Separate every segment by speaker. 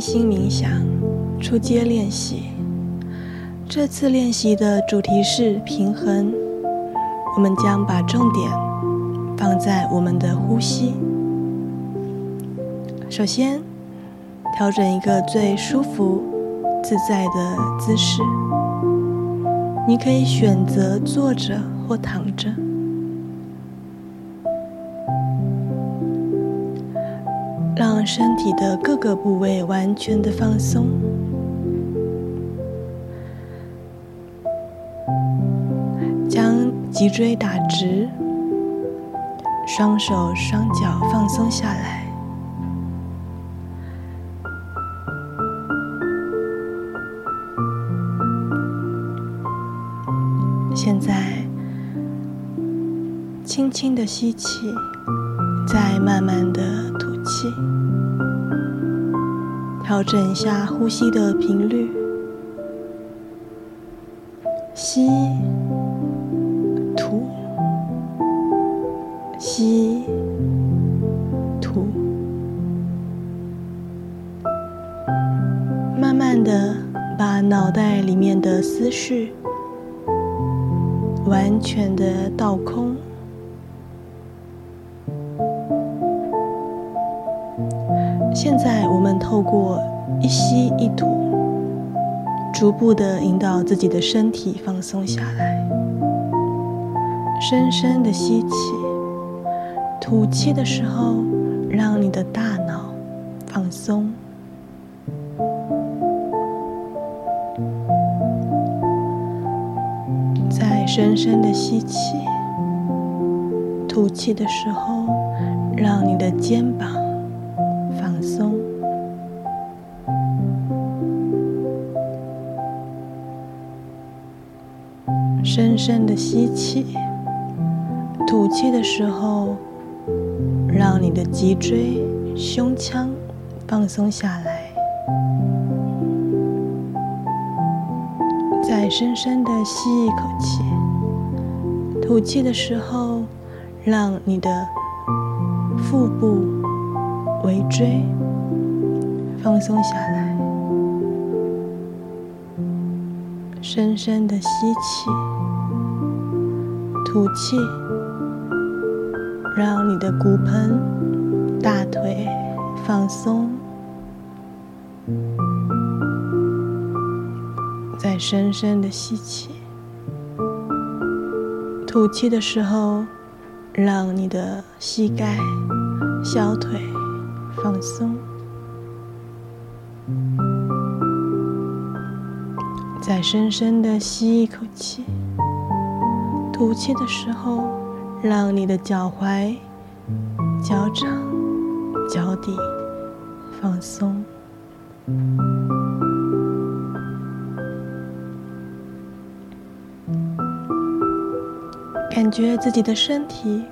Speaker 1: 心冥想初阶练习。这次练习的主题是平衡。我们将把重点放在我们的呼吸。首先，调整一个最舒服、自在的姿势。你可以选择坐着或躺着。让身体的各个部位完全的放松，将脊椎打直，双手双脚放松下来。现在，轻轻的吸气，再慢慢的吐气。调整一下呼吸的频率，吸，吐，吸，吐，慢慢的把脑袋里面的思绪完全的倒空。透过一吸一吐，逐步的引导自己的身体放松下来。深深的吸气，吐气的时候，让你的大脑放松。再深深的吸气，吐气的时候，让你的肩膀。深深的吸气，吐气的时候，让你的脊椎、胸腔放松下来。再深深的吸一口气，吐气的时候，让你的腹部。尾椎放松下来，深深的吸气，吐气，让你的骨盆、大腿放松。再深深的吸气，吐气的时候，让你的膝盖、小腿。放松，再深深的吸一口气，吐气的时候，让你的脚踝、脚掌、脚底放松，感觉自己的身体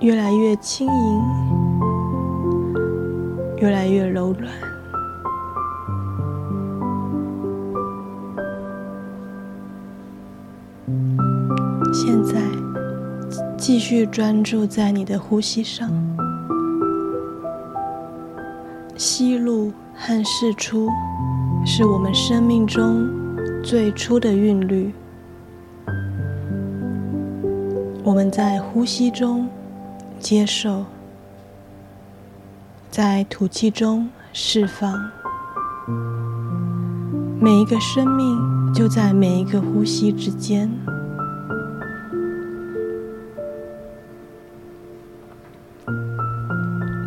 Speaker 1: 越来越轻盈。越来越柔软。现在，继续专注在你的呼吸上，吸入和释出，是我们生命中最初的韵律。我们在呼吸中接受。在吐气中释放，每一个生命就在每一个呼吸之间。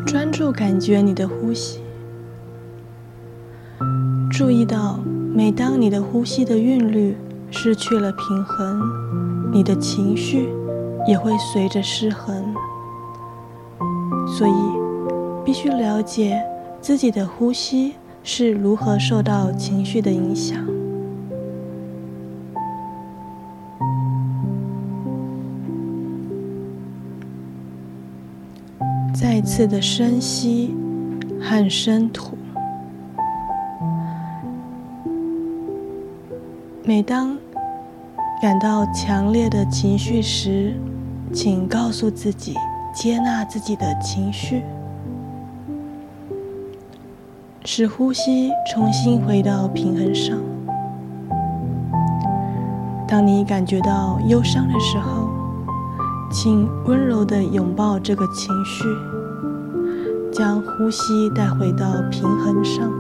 Speaker 1: 专注感觉你的呼吸，注意到每当你的呼吸的韵律失去了平衡，你的情绪也会随着失衡。所以。必须了解自己的呼吸是如何受到情绪的影响。次的深吸和深吐。每当感到强烈的情绪时，请告诉自己，接纳自己的情绪。使呼吸重新回到平衡上。当你感觉到忧伤的时候，请温柔地拥抱这个情绪，将呼吸带回到平衡上。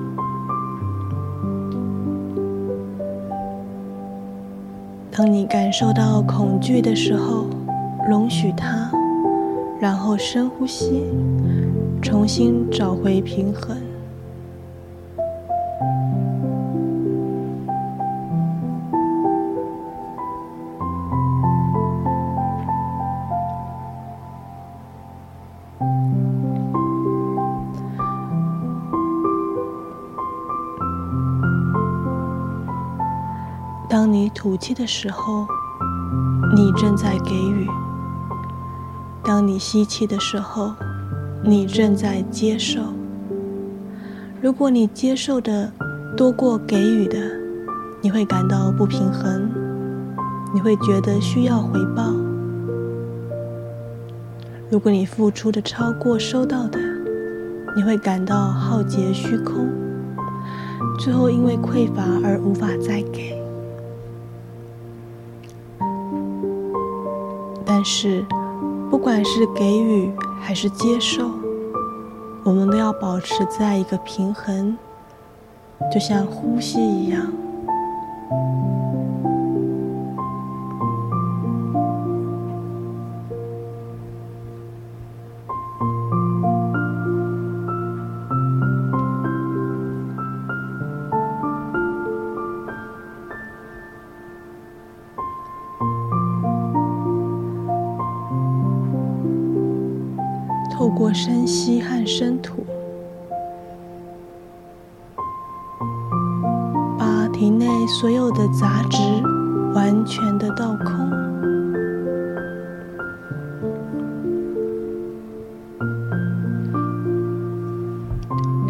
Speaker 1: 当你感受到恐惧的时候，容许它，然后深呼吸，重新找回平衡。吐气的时候，你正在给予；当你吸气的时候，你正在接受。如果你接受的多过给予的，你会感到不平衡，你会觉得需要回报。如果你付出的超过收到的，你会感到浩劫虚空，最后因为匮乏而无法再给。是，不管是给予还是接受，我们都要保持在一个平衡，就像呼吸一样。深吸和深吐，把体内所有的杂质完全的倒空。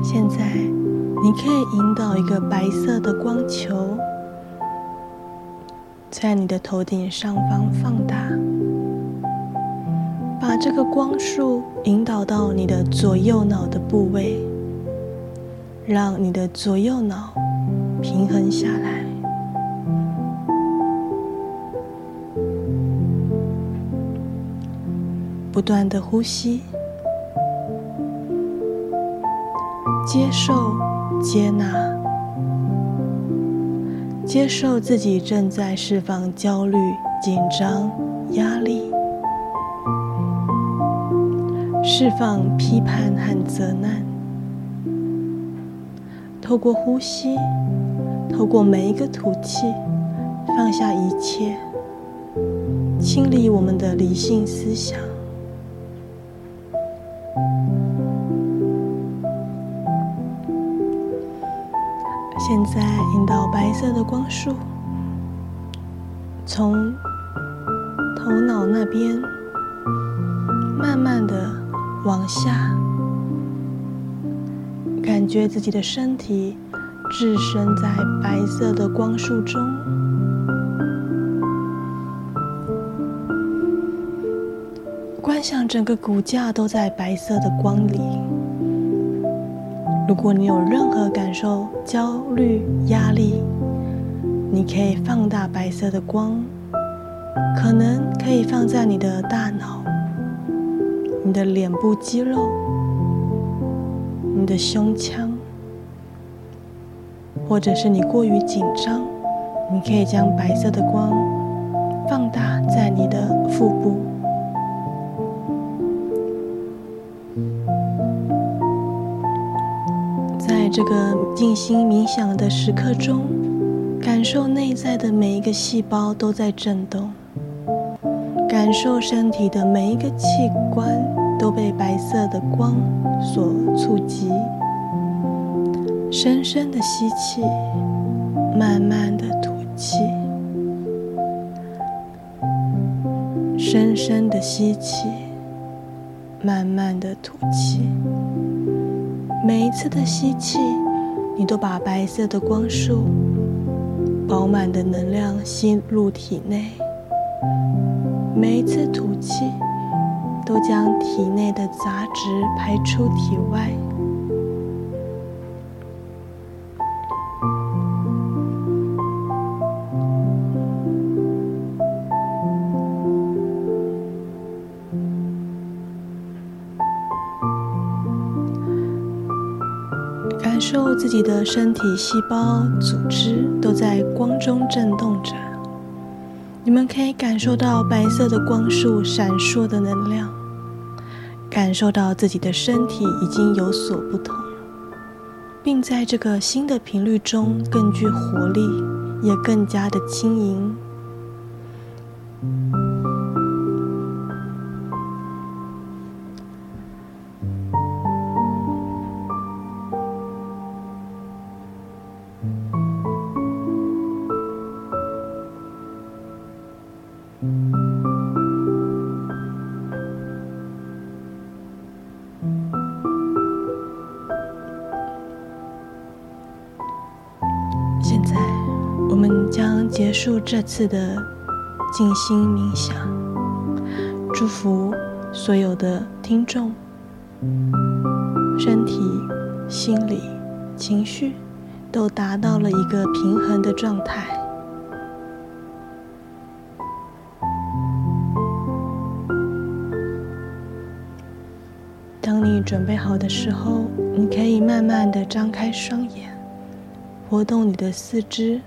Speaker 1: 现在，你可以引导一个白色的光球，在你的头顶上方放大。把这个光束引导到你的左右脑的部位，让你的左右脑平衡下来。不断的呼吸，接受、接纳，接受自己正在释放焦虑、紧张、压力。释放批判和责难，透过呼吸，透过每一个吐气，放下一切，清理我们的理性思想。现在引导白色的光束，从头脑那边，慢慢的。往下，感觉自己的身体置身在白色的光束中，观想整个骨架都在白色的光里。如果你有任何感受、焦虑、压力，你可以放大白色的光，可能可以放在你的大脑。你的脸部肌肉，你的胸腔，或者是你过于紧张，你可以将白色的光放大在你的腹部。在这个静心冥想的时刻中，感受内在的每一个细胞都在震动。感受身体的每一个器官都被白色的光所触及。深深的吸气，慢慢的吐气。深深的吸气，慢慢的吐气。每一次的吸气，你都把白色的光束、饱满的能量吸入体内。每一次吐气都将体内的杂质排出体外。感受自己的身体细胞组织都在光中震动着。你们可以感受到白色的光束闪烁的能量，感受到自己的身体已经有所不同，并在这个新的频率中更具活力，也更加的轻盈。现在，我们将结束这次的静心冥想，祝福所有的听众，身体、心理、情绪都达到了一个平衡的状态。准备好的时候你可以慢慢的张开双眼活动你的四肢。